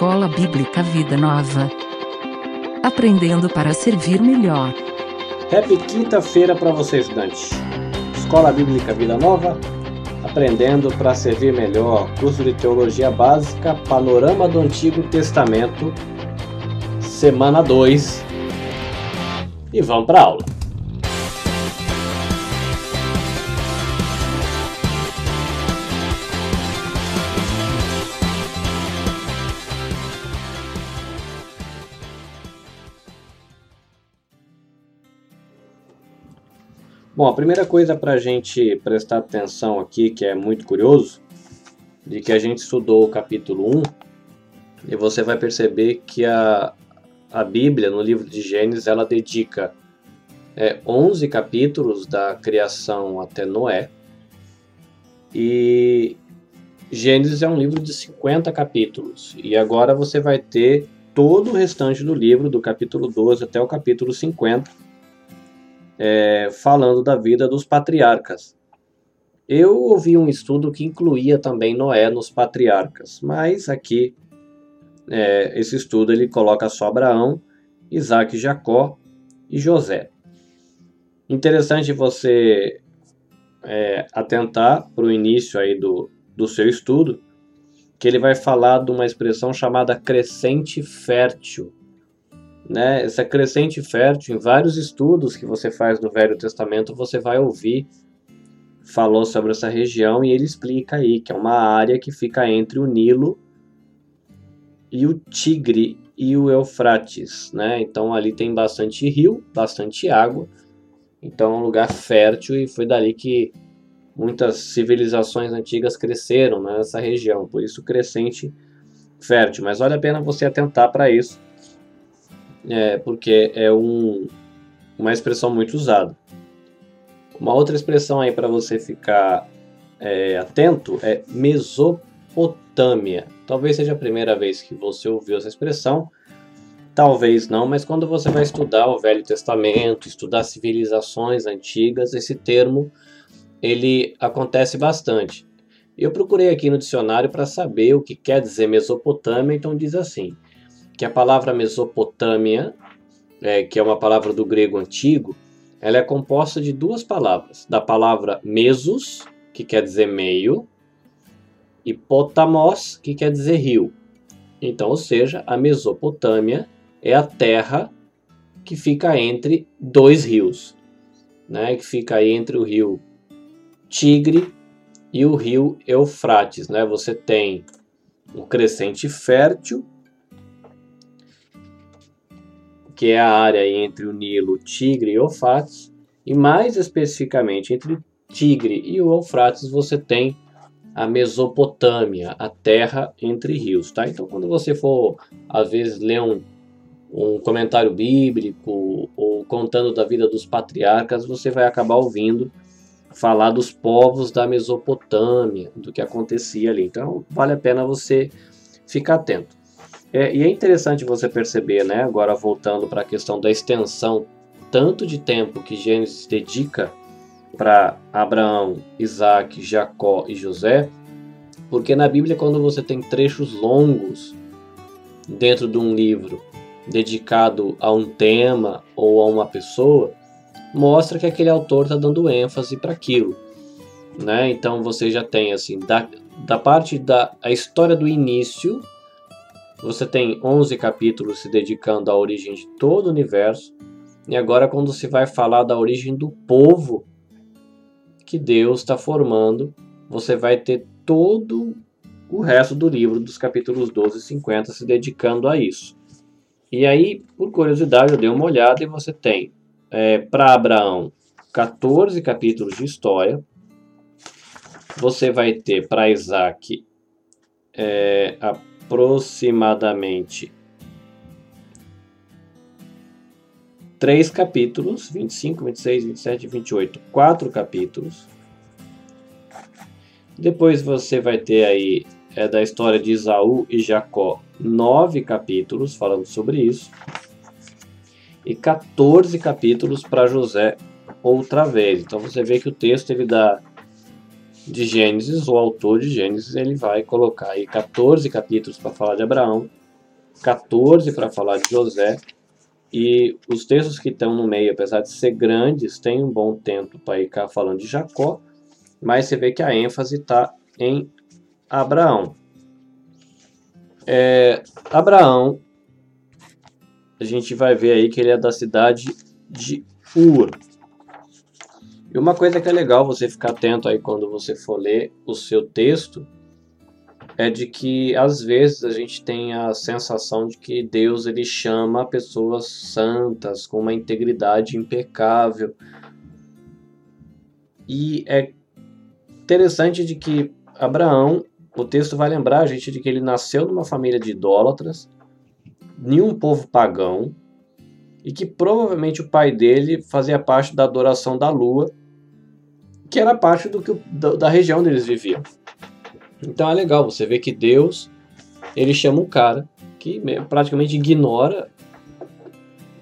Escola Bíblica Vida Nova. Aprendendo para servir melhor. Happy quinta-feira para você, estudante. Escola Bíblica Vida Nova. Aprendendo para servir melhor. Curso de Teologia Básica, Panorama do Antigo Testamento, semana 2. E vamos para aula. Bom, a primeira coisa para a gente prestar atenção aqui, que é muito curioso, de que a gente estudou o capítulo 1, e você vai perceber que a, a Bíblia, no livro de Gênesis, ela dedica é, 11 capítulos da criação até Noé, e Gênesis é um livro de 50 capítulos, e agora você vai ter todo o restante do livro, do capítulo 12 até o capítulo 50, é, falando da vida dos patriarcas. Eu ouvi um estudo que incluía também Noé nos patriarcas, mas aqui é, esse estudo ele coloca só Abraão, Isaac, Jacó e José. Interessante você é, atentar para o início aí do, do seu estudo, que ele vai falar de uma expressão chamada crescente fértil né, essa crescente fértil, em vários estudos que você faz do Velho Testamento, você vai ouvir falou sobre essa região e ele explica aí que é uma área que fica entre o Nilo e o Tigre e o Eufrates, né? Então ali tem bastante rio, bastante água. Então é um lugar fértil e foi dali que muitas civilizações antigas cresceram né, nessa região, por isso crescente fértil. Mas vale a pena você atentar para isso é, porque é um, uma expressão muito usada. Uma outra expressão aí para você ficar é, atento é Mesopotâmia. Talvez seja a primeira vez que você ouviu essa expressão, talvez não, mas quando você vai estudar o Velho Testamento, estudar civilizações antigas, esse termo ele acontece bastante. Eu procurei aqui no dicionário para saber o que quer dizer Mesopotâmia, então diz assim: que a palavra Mesopotâmia, é, que é uma palavra do grego antigo, ela é composta de duas palavras, da palavra mesos, que quer dizer meio, e potamos, que quer dizer rio. Então, ou seja, a Mesopotâmia é a terra que fica entre dois rios, né? que fica aí entre o rio Tigre e o rio Eufrates. Né? Você tem um crescente fértil que é a área entre o Nilo, Tigre e Eufrates, e mais especificamente entre Tigre e o Eufrates você tem a Mesopotâmia, a terra entre rios, tá? Então quando você for às vezes ler um, um comentário bíblico ou contando da vida dos patriarcas, você vai acabar ouvindo falar dos povos da Mesopotâmia, do que acontecia ali. Então vale a pena você ficar atento. É, e é interessante você perceber, né, agora voltando para a questão da extensão, tanto de tempo que Gênesis dedica para Abraão, Isaac, Jacó e José, porque na Bíblia, quando você tem trechos longos dentro de um livro dedicado a um tema ou a uma pessoa, mostra que aquele autor está dando ênfase para aquilo. Né? Então você já tem assim da, da parte da a história do início você tem 11 capítulos se dedicando à origem de todo o universo. E agora, quando se vai falar da origem do povo que Deus está formando, você vai ter todo o resto do livro, dos capítulos 12 e 50, se dedicando a isso. E aí, por curiosidade, eu dei uma olhada e você tem é, para Abraão 14 capítulos de história. Você vai ter para Isaac é, a aproximadamente três capítulos, 25, 26, 27 e 28, quatro capítulos. Depois você vai ter aí é da história de Isaú e Jacó, nove capítulos falando sobre isso. E 14 capítulos para José outra vez. Então você vê que o texto ele dá de Gênesis, o autor de Gênesis, ele vai colocar aí 14 capítulos para falar de Abraão, 14 para falar de José, e os textos que estão no meio, apesar de ser grandes, têm um bom tempo para ir falando de Jacó, mas você vê que a ênfase está em Abraão. É, Abraão, a gente vai ver aí que ele é da cidade de Ur. E uma coisa que é legal você ficar atento aí quando você for ler o seu texto é de que às vezes a gente tem a sensação de que Deus ele chama pessoas santas com uma integridade impecável. E é interessante de que Abraão, o texto vai lembrar a gente de que ele nasceu numa família de idólatras, nenhum povo pagão, e que provavelmente o pai dele fazia parte da adoração da lua, que era parte do que, da, região onde eles viviam. Então é legal você ver que Deus ele chama um cara que praticamente ignora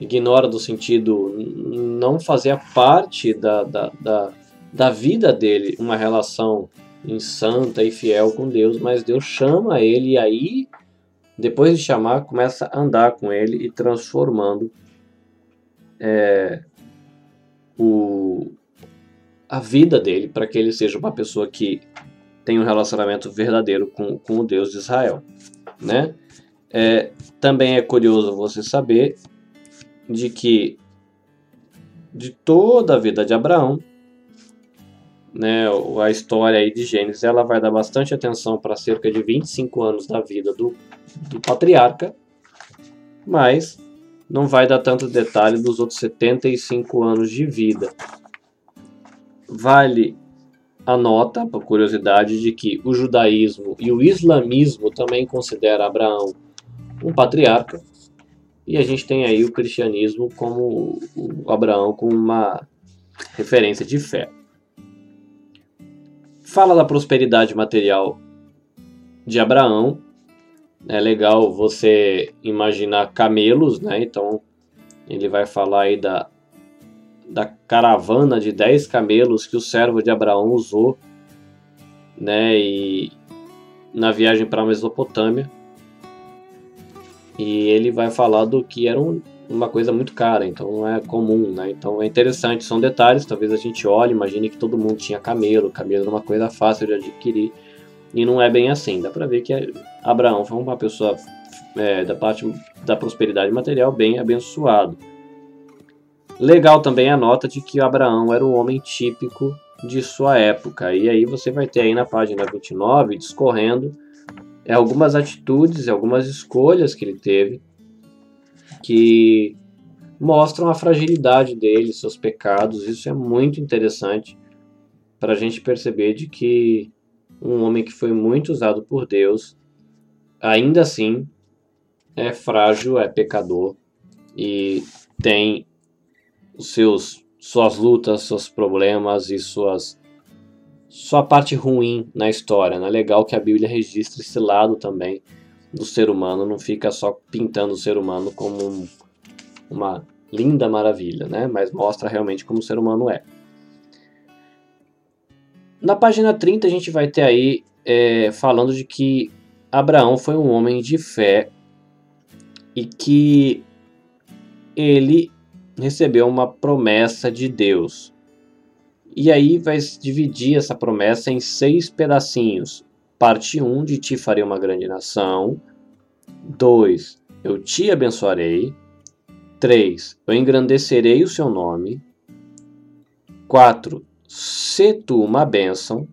ignora do sentido não fazer parte da, da, da, da vida dele uma relação santa e fiel com Deus, mas Deus chama ele e aí depois de chamar começa a andar com ele e transformando é, o, a vida dele para que ele seja uma pessoa que tem um relacionamento verdadeiro com, com o Deus de Israel. Né? É, também é curioso você saber de que de toda a vida de Abraão, né, a história aí de Gênesis, ela vai dar bastante atenção para cerca de 25 anos da vida do, do patriarca, mas não vai dar tanto detalhe dos outros 75 anos de vida. Vale a nota, por curiosidade, de que o judaísmo e o islamismo também consideram Abraão um patriarca, e a gente tem aí o cristianismo como o Abraão como uma referência de fé. Fala da prosperidade material de Abraão. É legal você imaginar camelos, né? Então ele vai falar aí da da caravana de 10 camelos que o servo de Abraão usou, né, e na viagem para a Mesopotâmia. E ele vai falar do que era um, uma coisa muito cara, então não é comum, né? Então é interessante, são detalhes, talvez a gente olhe, imagine que todo mundo tinha camelo, camelo era uma coisa fácil de adquirir, e não é bem assim. Dá para ver que Abraão foi uma pessoa é, da parte da prosperidade material bem abençoado. Legal também a nota de que Abraão era um homem típico de sua época. E aí você vai ter aí na página 29 discorrendo é, algumas atitudes, algumas escolhas que ele teve que mostram a fragilidade dele, seus pecados. Isso é muito interessante para a gente perceber de que um homem que foi muito usado por Deus, ainda assim é frágil, é pecador e tem os seus suas lutas, seus problemas e suas sua parte ruim na história. Né? Legal que a Bíblia registra esse lado também do ser humano, não fica só pintando o ser humano como um, uma linda maravilha, né? mas mostra realmente como o ser humano é. Na página 30 a gente vai ter aí é, falando de que Abraão foi um homem de fé e que ele recebeu uma promessa de Deus. E aí vai dividir essa promessa em seis pedacinhos. Parte 1, um, de ti farei uma grande nação. 2, eu te abençoarei. 3, eu engrandecerei o seu nome. 4, se tu uma bênção.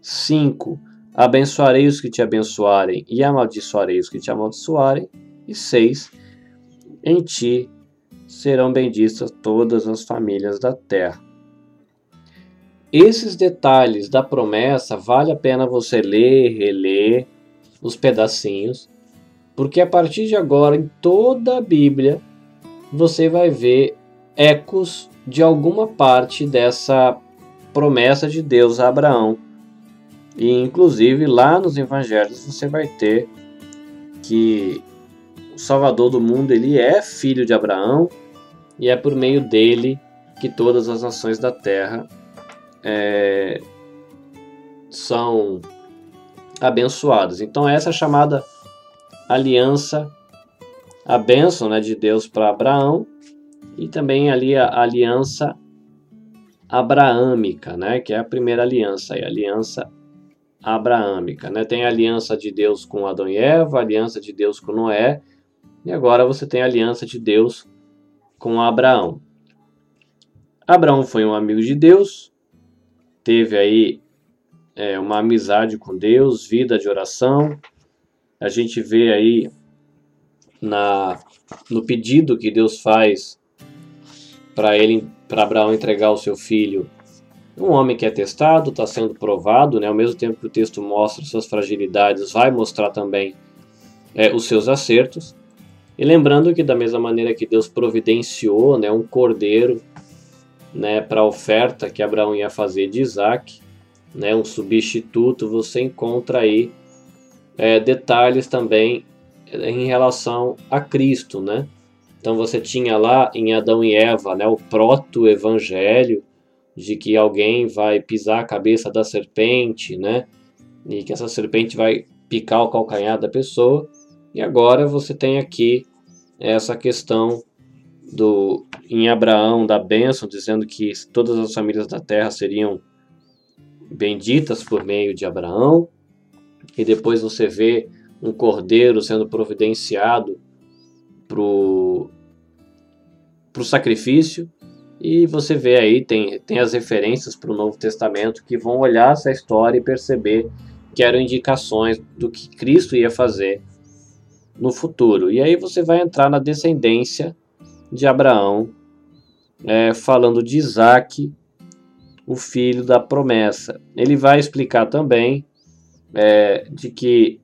5, abençoarei os que te abençoarem e amaldiçoarei os que te amaldiçoarem. E 6, em ti serão benditas todas as famílias da terra. Esses detalhes da promessa vale a pena você ler, reler os pedacinhos, porque a partir de agora em toda a Bíblia você vai ver ecos de alguma parte dessa promessa de Deus a Abraão. E inclusive lá nos evangelhos você vai ter que o Salvador do mundo ele é filho de Abraão, e é por meio dele que todas as nações da terra é, são abençoadas. Então essa é chamada aliança, a bênção né, de Deus para Abraão e também ali a aliança abraâmica, né, que é a primeira aliança, a aliança abraâmica. Né? Tem a aliança de Deus com Adão e Eva, a aliança de Deus com Noé, e agora você tem a aliança de Deus com Abraão. Abraão foi um amigo de Deus, teve aí é, uma amizade com Deus, vida de oração. A gente vê aí na, no pedido que Deus faz para ele, para Abraão entregar o seu filho, um homem que é testado, está sendo provado, né? ao mesmo tempo que o texto mostra suas fragilidades, vai mostrar também é, os seus acertos. E lembrando que da mesma maneira que Deus providenciou né, um cordeiro né, para a oferta que Abraão ia fazer de Isaac, né, um substituto, você encontra aí é, detalhes também em relação a Cristo, né? Então você tinha lá em Adão e Eva, né, o proto-evangelho de que alguém vai pisar a cabeça da serpente, né? E que essa serpente vai picar o calcanhar da pessoa. E agora você tem aqui essa questão do em Abraão da bênção, dizendo que todas as famílias da terra seriam benditas por meio de Abraão, e depois você vê um cordeiro sendo providenciado para o sacrifício, e você vê aí, tem, tem as referências para o Novo Testamento que vão olhar essa história e perceber que eram indicações do que Cristo ia fazer no futuro. E aí você vai entrar na descendência de Abraão, é, falando de Isaac o filho da promessa. Ele vai explicar também é, de que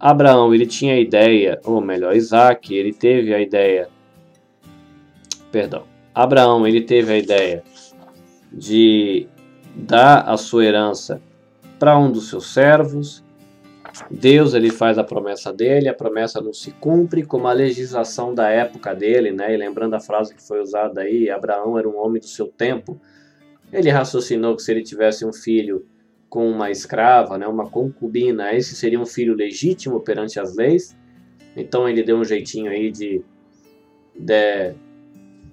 Abraão ele tinha a ideia, ou melhor, Isaac, ele teve a ideia, perdão, Abraão ele teve a ideia de dar a sua herança para um dos seus servos. Deus ele faz a promessa dele, a promessa não se cumpre como a legislação da época dele, né? E lembrando a frase que foi usada aí, Abraão era um homem do seu tempo. Ele raciocinou que se ele tivesse um filho com uma escrava, né, uma concubina, esse seria um filho legítimo perante as leis. Então ele deu um jeitinho aí de, de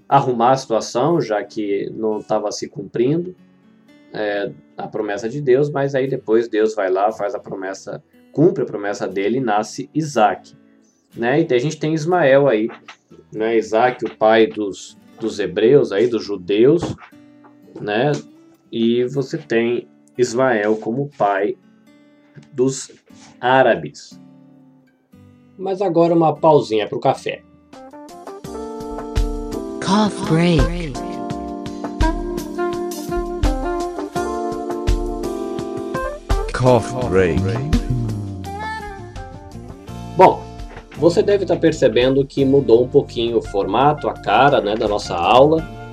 arrumar a situação, já que não estava se cumprindo é, a promessa de Deus, mas aí depois Deus vai lá, faz a promessa, cumpre a promessa dele e nasce Isaac. Né? E a gente tem Ismael aí, né? Isaac, o pai dos, dos hebreus, aí, dos judeus, né? E você tem Ismael como pai dos árabes. Mas agora uma pausinha para o café. Cough break. Cough break. Bom, você deve estar percebendo que mudou um pouquinho o formato, a cara né, da nossa aula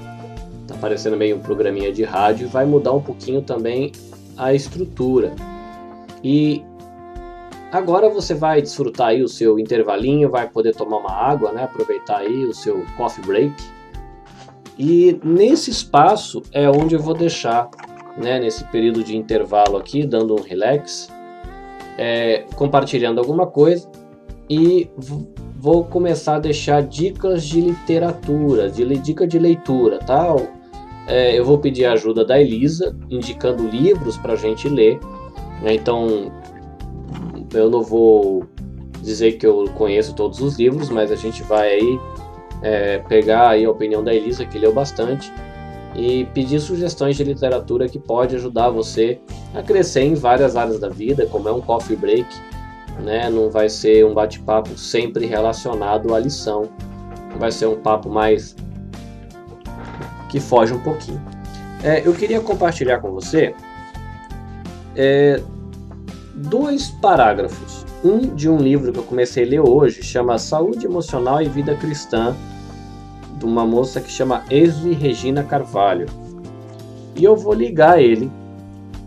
parecendo meio um programinha de rádio, vai mudar um pouquinho também a estrutura. E agora você vai desfrutar aí o seu intervalinho, vai poder tomar uma água, né? Aproveitar aí o seu coffee break. E nesse espaço é onde eu vou deixar, né, nesse período de intervalo aqui, dando um relax, é, compartilhando alguma coisa e vou começar a deixar dicas de literatura, de dica de leitura, tá? é, eu vou pedir a ajuda da Elisa, indicando livros para a gente ler. Né? Então, eu não vou dizer que eu conheço todos os livros, mas a gente vai aí é, pegar aí a opinião da Elisa, que leu bastante, e pedir sugestões de literatura que pode ajudar você a crescer em várias áreas da vida, como é um coffee break, né? Não vai ser um bate-papo sempre relacionado à lição, vai ser um papo mais que foge um pouquinho. É, eu queria compartilhar com você é, dois parágrafos. Um de um livro que eu comecei a ler hoje, chama Saúde Emocional e Vida Cristã, de uma moça que chama Esli Regina Carvalho. E eu vou ligar ele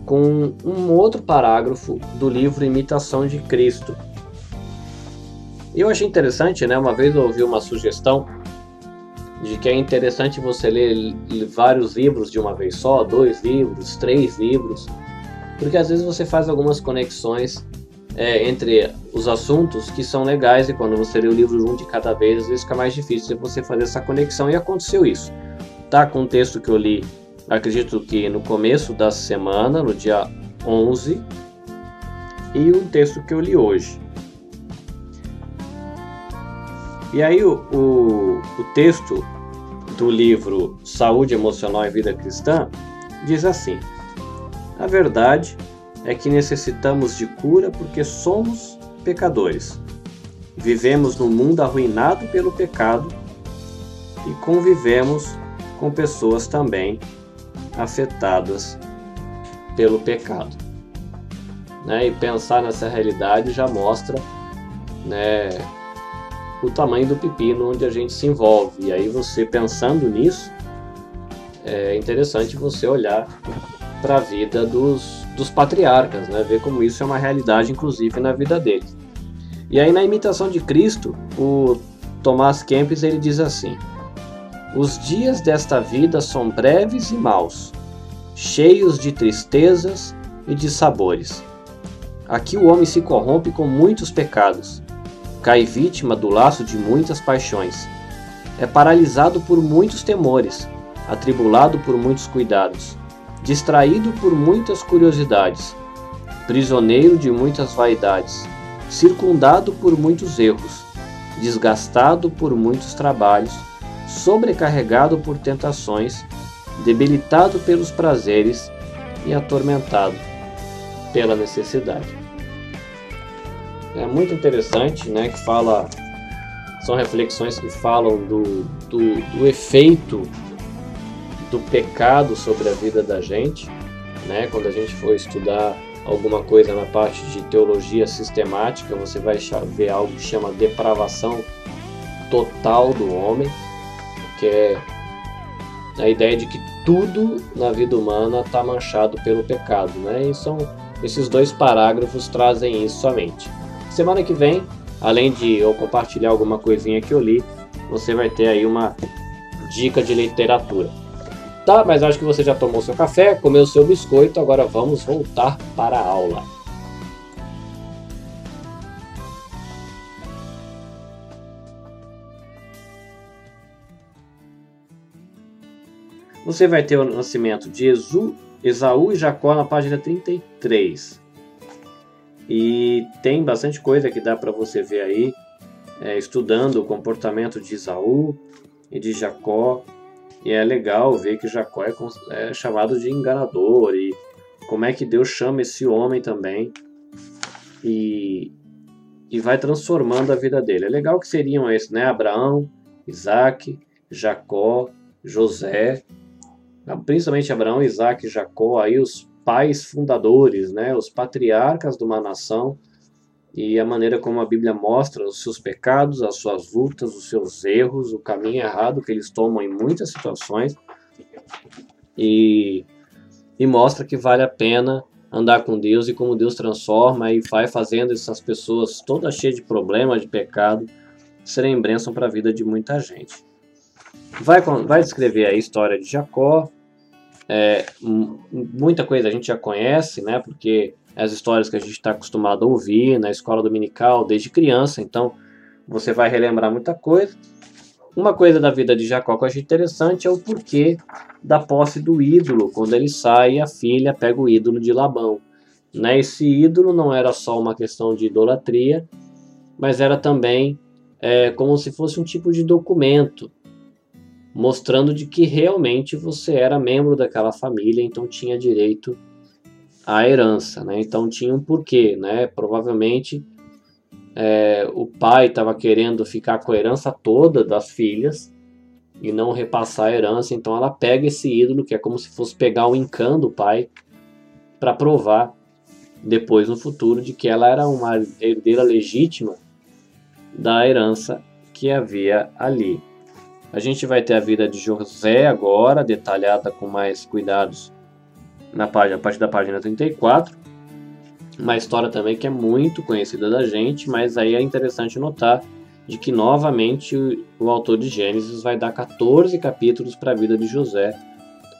com um outro parágrafo do livro Imitação de Cristo. Eu achei interessante, né? Uma vez eu ouvi uma sugestão de que é interessante você ler vários livros de uma vez só, dois livros, três livros, porque às vezes você faz algumas conexões é, entre os assuntos que são legais e quando você lê o livro um de cada vez, às vezes fica mais difícil você fazer essa conexão e aconteceu isso. Tá com o texto que eu li, acredito que no começo da semana, no dia 11, e o texto que eu li hoje. E aí o, o, o texto do livro Saúde Emocional e Vida Cristã diz assim: A verdade é que necessitamos de cura porque somos pecadores. Vivemos num mundo arruinado pelo pecado e convivemos com pessoas também afetadas pelo pecado. Né? E pensar nessa realidade já mostra né, o tamanho do pepino onde a gente se envolve. E aí você pensando nisso, é interessante você olhar para a vida dos, dos patriarcas, né? ver como isso é uma realidade, inclusive, na vida deles. E aí na imitação de Cristo, o Tomás Kempis ele diz assim: Os dias desta vida são breves e maus, cheios de tristezas e de sabores. Aqui o homem se corrompe com muitos pecados cai vítima do laço de muitas paixões. É paralisado por muitos temores, atribulado por muitos cuidados, distraído por muitas curiosidades, prisioneiro de muitas vaidades, circundado por muitos erros, desgastado por muitos trabalhos, sobrecarregado por tentações, debilitado pelos prazeres e atormentado pela necessidade é muito interessante, né, que fala são reflexões que falam do, do, do, efeito do pecado sobre a vida da gente, né? Quando a gente for estudar alguma coisa na parte de teologia sistemática, você vai ver algo que chama depravação total do homem, que é a ideia de que tudo na vida humana está manchado pelo pecado, né? E são esses dois parágrafos trazem isso somente. Semana que vem, além de eu compartilhar alguma coisinha que eu li, você vai ter aí uma dica de literatura. Tá, mas acho que você já tomou seu café, comeu seu biscoito, agora vamos voltar para a aula. Você vai ter o nascimento de Esaú e Jacó na página 33. E tem bastante coisa que dá para você ver aí, é, estudando o comportamento de Isaú e de Jacó. E é legal ver que Jacó é, é chamado de enganador e como é que Deus chama esse homem também e, e vai transformando a vida dele. É legal que seriam esses, né? Abraão, Isaac, Jacó, José, principalmente Abraão, Isaac e Jacó, aí os pais fundadores, né, os patriarcas de uma nação, e a maneira como a Bíblia mostra os seus pecados, as suas lutas, os seus erros, o caminho errado que eles tomam em muitas situações, e, e mostra que vale a pena andar com Deus e como Deus transforma e vai fazendo essas pessoas todas cheias de problemas, de pecado, serem bênção para a vida de muita gente. Vai, vai descrever a história de Jacó, é, muita coisa a gente já conhece, né? Porque as histórias que a gente está acostumado a ouvir na escola dominical desde criança, então você vai relembrar muita coisa. Uma coisa da vida de Jacó que eu achei interessante é o porquê da posse do ídolo. Quando ele sai, a filha pega o ídolo de Labão. Né? Esse ídolo não era só uma questão de idolatria, mas era também é, como se fosse um tipo de documento mostrando de que realmente você era membro daquela família, então tinha direito à herança, né? Então tinha um porquê, né? Provavelmente é, o pai estava querendo ficar com a herança toda das filhas e não repassar a herança, então ela pega esse ídolo que é como se fosse pegar o incã do pai para provar depois no futuro de que ela era uma herdeira legítima da herança que havia ali. A gente vai ter a vida de José agora, detalhada com mais cuidados na página, a partir da página 34. Uma história também que é muito conhecida da gente, mas aí é interessante notar de que novamente o, o autor de Gênesis vai dar 14 capítulos para a vida de José,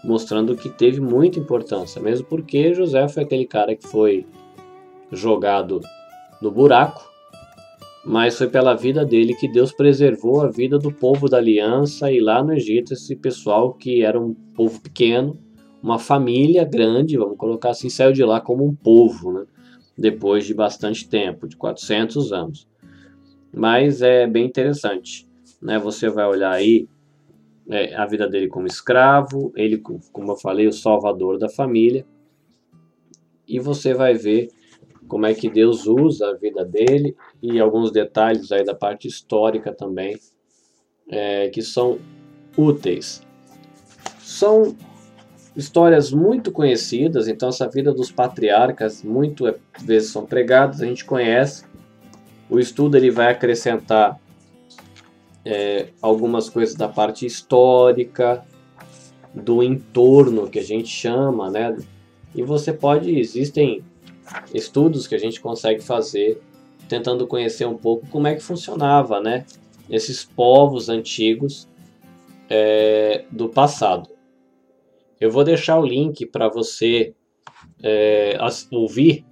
mostrando que teve muita importância, mesmo porque José foi aquele cara que foi jogado no buraco, mas foi pela vida dele que Deus preservou a vida do povo da aliança e lá no Egito esse pessoal que era um povo pequeno, uma família grande, vamos colocar assim, saiu de lá como um povo, né? depois de bastante tempo, de 400 anos. Mas é bem interessante, né? Você vai olhar aí é, a vida dele como escravo, ele, como eu falei, o salvador da família, e você vai ver como é que Deus usa a vida dele e alguns detalhes aí da parte histórica também é, que são úteis. São histórias muito conhecidas, então essa vida dos patriarcas muito vezes são pregadas, a gente conhece. O estudo ele vai acrescentar é, algumas coisas da parte histórica, do entorno que a gente chama, né? E você pode, existem estudos que a gente consegue fazer tentando conhecer um pouco como é que funcionava, né? Esses povos antigos é, do passado. Eu vou deixar o link para você é, ouvir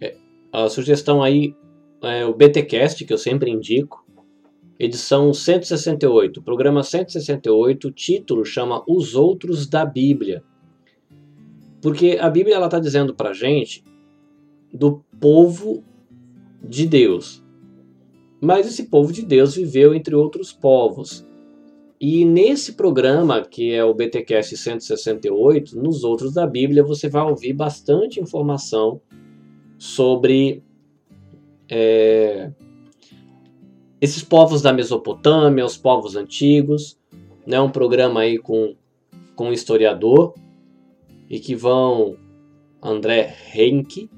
é, a sugestão aí, é, o BTcast que eu sempre indico, edição 168, programa 168, o título chama Os Outros da Bíblia. Porque a Bíblia está dizendo para gente do povo de Deus. Mas esse povo de Deus viveu entre outros povos. E nesse programa, que é o BTcast 168, nos outros da Bíblia, você vai ouvir bastante informação sobre é, esses povos da Mesopotâmia, os povos antigos, né, um programa aí com, com um historiador, e que vão André Henke,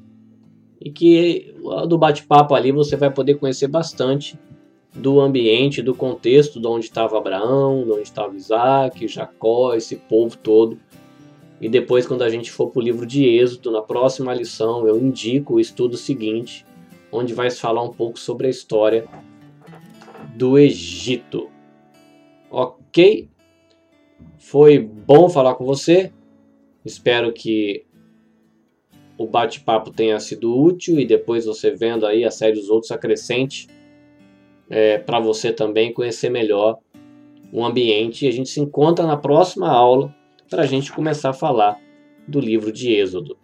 e que do bate-papo ali você vai poder conhecer bastante do ambiente, do contexto de onde estava Abraão, de onde estava Isaac, Jacó, esse povo todo. E depois, quando a gente for para o livro de Êxodo, na próxima lição, eu indico o estudo seguinte, onde vai se falar um pouco sobre a história do Egito. Ok? Foi bom falar com você. Espero que o bate-papo tenha sido útil e depois você vendo aí a série dos outros acrescente é, para você também conhecer melhor o ambiente. E a gente se encontra na próxima aula para a gente começar a falar do livro de Êxodo.